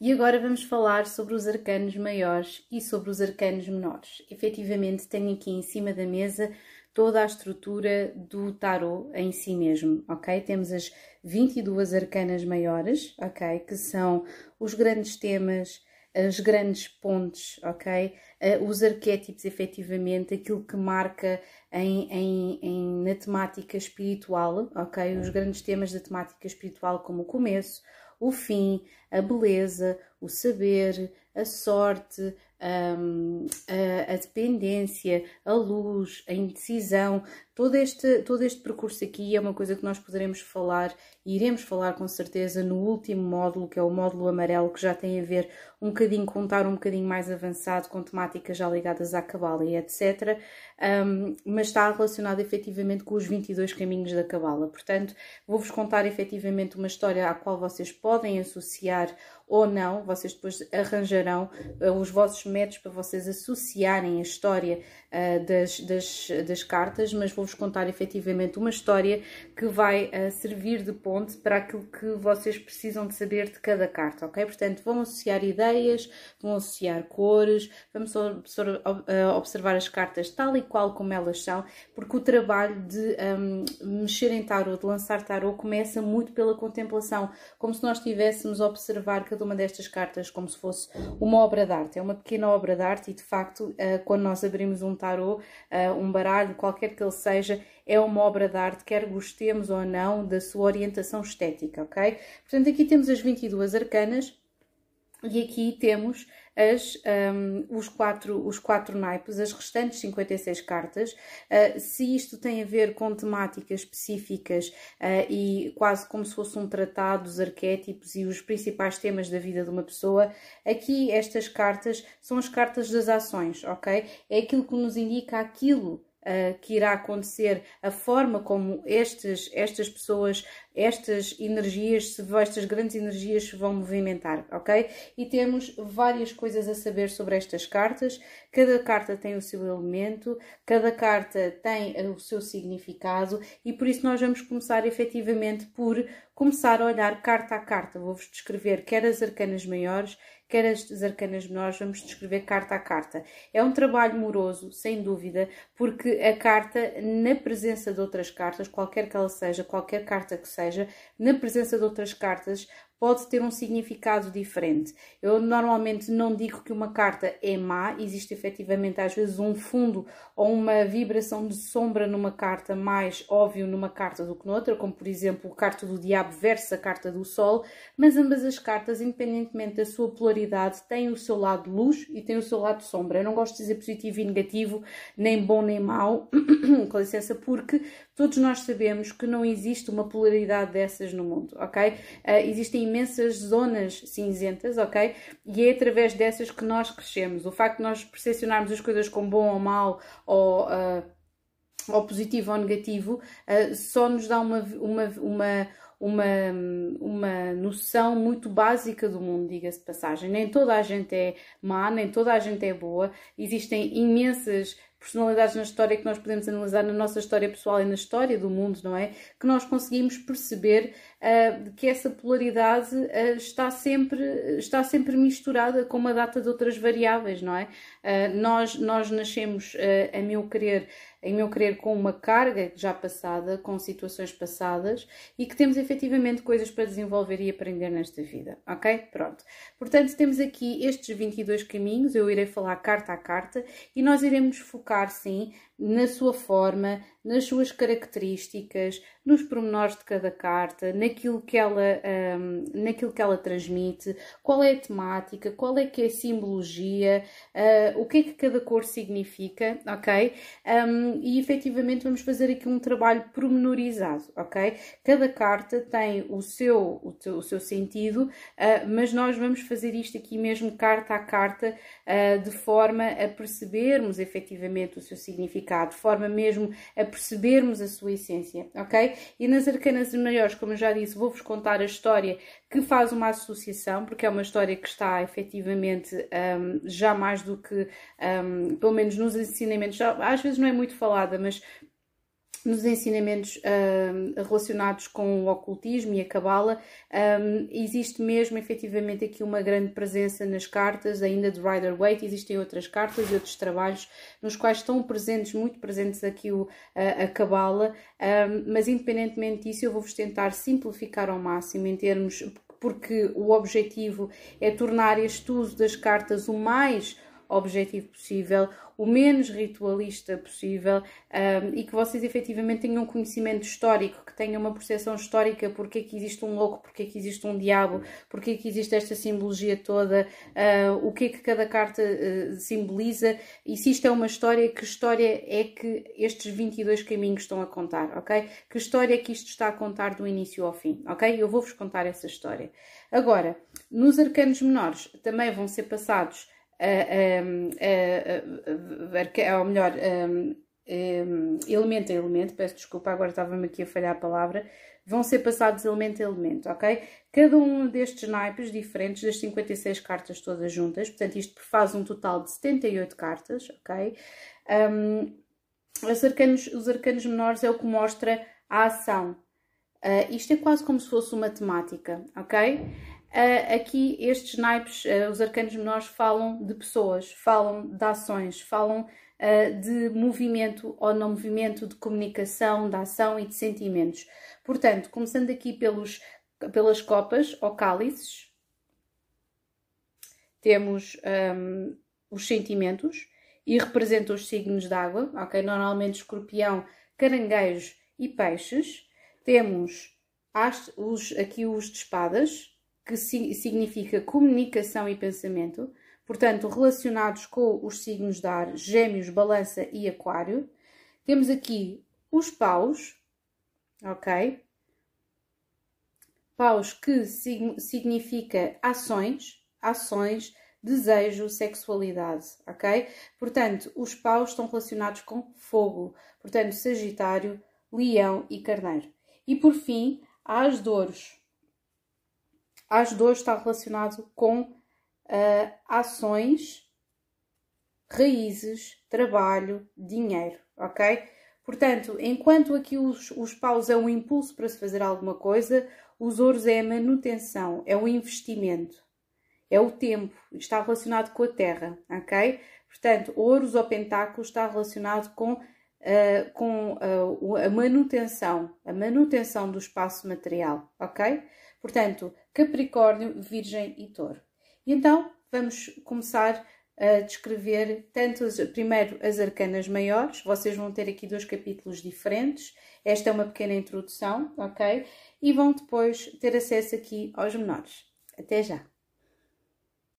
E agora vamos falar sobre os arcanos maiores e sobre os arcanos menores. Efetivamente, tenho aqui em cima da mesa toda a estrutura do tarot em si mesmo, ok? Temos as 22 arcanas maiores, ok? Que são os grandes temas, as grandes pontes, ok? Uh, os arquétipos, efetivamente, aquilo que marca em, em, em, na temática espiritual, ok? Os grandes temas da temática espiritual, como o começo, o fim, a beleza, o saber, a sorte, um, a, a, dependência, a luz, a indecisão, todo este, todo este percurso aqui é uma coisa que nós poderemos falar e iremos falar com certeza no último módulo, que é o módulo amarelo, que já tem a ver um bocadinho com um bocadinho mais avançado, com temáticas já ligadas à cabala e etc. Um, mas está relacionado efetivamente com os 22 caminhos da cabala. Portanto, vou-vos contar efetivamente uma história à qual vocês podem associar ou não, vocês depois arranjarão uh, os vossos métodos para vocês associarem a história uh, das, das, das, cartas, mas vou-vos contar efetivamente uma história que vai uh, servir de ponte para aquilo que vocês precisam de saber de cada carta, ok? Portanto, vão associar ideias, vão associar cores, vamos observar as cartas tal e qual como elas são, porque o trabalho de um, mexer em tarot, de lançar tarot, começa muito pela contemplação, como se nós estivéssemos a observar cada uma destas cartas como se fosse uma obra de arte. É uma pequena obra de arte e, de facto, eh, quando nós abrimos um tarot, eh, um baralho, qualquer que ele seja, é uma obra de arte, quer gostemos ou não da sua orientação estética, ok? Portanto, aqui temos as 22 arcanas e aqui temos as, um, os, quatro, os quatro naipes, as restantes 56 cartas. Uh, se isto tem a ver com temáticas específicas uh, e quase como se fosse um tratado dos arquétipos e os principais temas da vida de uma pessoa, aqui estas cartas são as cartas das ações, ok? É aquilo que nos indica aquilo uh, que irá acontecer, a forma como estes, estas pessoas, estas energias, estas grandes energias se vão movimentar, ok? E temos várias coisas a saber sobre estas cartas. Cada carta tem o seu elemento, cada carta tem o seu significado e por isso nós vamos começar efetivamente por começar a olhar carta a carta. Vou-vos descrever quer as arcanas maiores, quer as arcanas menores, vamos descrever carta a carta. É um trabalho moroso, sem dúvida, porque a carta, na presença de outras cartas, qualquer que ela seja, qualquer carta que seja, na presença de outras cartas, pode ter um significado diferente. Eu normalmente não digo que uma carta é má, existe efetivamente às vezes um fundo ou uma vibração de sombra numa carta mais óbvio numa carta do que noutra, como por exemplo a carta do diabo versus a carta do sol, mas ambas as cartas, independentemente da sua polaridade, têm o seu lado luz e têm o seu lado sombra. Eu não gosto de dizer positivo e negativo, nem bom nem mau, com licença, porque todos nós sabemos que não existe uma polaridade dessas no mundo, ok? Uh, existem imensas zonas cinzentas, ok? E é através dessas que nós crescemos. O facto de nós percepcionarmos as coisas como bom ou mal, ou, uh, ou positivo ou negativo, uh, só nos dá uma, uma, uma uma, uma noção muito básica do mundo, diga-se de passagem. Nem toda a gente é má, nem toda a gente é boa. Existem imensas personalidades na história que nós podemos analisar na nossa história pessoal e na história do mundo, não é? Que nós conseguimos perceber uh, que essa polaridade uh, está, sempre, está sempre misturada com uma data de outras variáveis, não é? Uh, nós, nós nascemos, a meu querer, em meu querer, com uma carga já passada, com situações passadas e que temos efetivamente coisas para desenvolver e aprender nesta vida, ok? Pronto. Portanto, temos aqui estes 22 caminhos, eu irei falar carta a carta e nós iremos focar, I've seen na sua forma, nas suas características, nos pormenores de cada carta, naquilo que ela, um, naquilo que ela transmite, qual é a temática, qual é que é a simbologia, uh, o que é que cada cor significa, ok? Um, e efetivamente vamos fazer aqui um trabalho pormenorizado, ok? Cada carta tem o seu, o, teu, o seu sentido, uh, mas nós vamos fazer isto aqui mesmo carta a carta, uh, de forma a percebermos efetivamente o seu significado, de forma mesmo a percebermos a sua essência, ok? E nas arcanas maiores, como eu já disse, vou-vos contar a história que faz uma associação, porque é uma história que está efetivamente um, já mais do que, um, pelo menos nos ensinamentos, já, às vezes não é muito falada, mas nos ensinamentos relacionados com o ocultismo e a cabala, um, existe mesmo efetivamente aqui uma grande presença nas cartas, ainda de Rider Waite, existem outras cartas e outros trabalhos nos quais estão presentes, muito presentes aqui o, a cabala, um, mas independentemente disso eu vou-vos tentar simplificar ao máximo em termos, porque o objetivo é tornar este uso das cartas o mais objetivo possível, o menos ritualista possível um, e que vocês efetivamente tenham um conhecimento histórico, que tenham uma percepção histórica porque é que existe um louco, porque é que existe um diabo, porque é que existe esta simbologia toda, uh, o que é que cada carta uh, simboliza e se isto é uma história, que história é que estes 22 caminhos estão a contar, ok? Que história é que isto está a contar do início ao fim, ok? Eu vou-vos contar essa história. Agora, nos arcanos menores também vão ser passados ou melhor, elemento a elemento, peço desculpa, agora estava-me aqui a falhar a palavra, vão ser passados elemento a elemento, ok? Cada um destes naipes diferentes, das 56 cartas todas juntas, portanto isto faz um total de 78 cartas, ok? Um, os, arcanos, os arcanos menores é o que mostra a ação. Uh, isto é quase como se fosse uma temática, ok? Uh, aqui estes naipes, uh, os arcanos menores, falam de pessoas, falam de ações, falam uh, de movimento ou não movimento, de comunicação, de ação e de sentimentos. Portanto, começando aqui pelos, pelas copas ou cálices, temos um, os sentimentos e representa os signos d'água, ok? Normalmente escorpião, caranguejos e peixes. Temos as, os, aqui os de espadas, que significa comunicação e pensamento, portanto, relacionados com os signos de ar, Gêmeos, Balança e Aquário. Temos aqui os paus, ok? Paus que significa ações, ações, desejo, sexualidade, ok? Portanto, os paus estão relacionados com fogo, portanto, Sagitário, Leão e Carneiro. E por fim, as dores, as dores está relacionado com uh, ações, raízes, trabalho, dinheiro, ok? Portanto, enquanto aqui os, os paus é um impulso para se fazer alguma coisa, os ouros é a manutenção, é o investimento, é o tempo, está relacionado com a terra, ok? Portanto, ouros ou pentáculos está relacionado com, uh, com uh, a manutenção, a manutenção do espaço material, ok? Portanto, Capricórnio, Virgem e Touro. E então vamos começar a descrever tanto as, primeiro as arcanas maiores, vocês vão ter aqui dois capítulos diferentes, esta é uma pequena introdução, ok? E vão depois ter acesso aqui aos menores. Até já!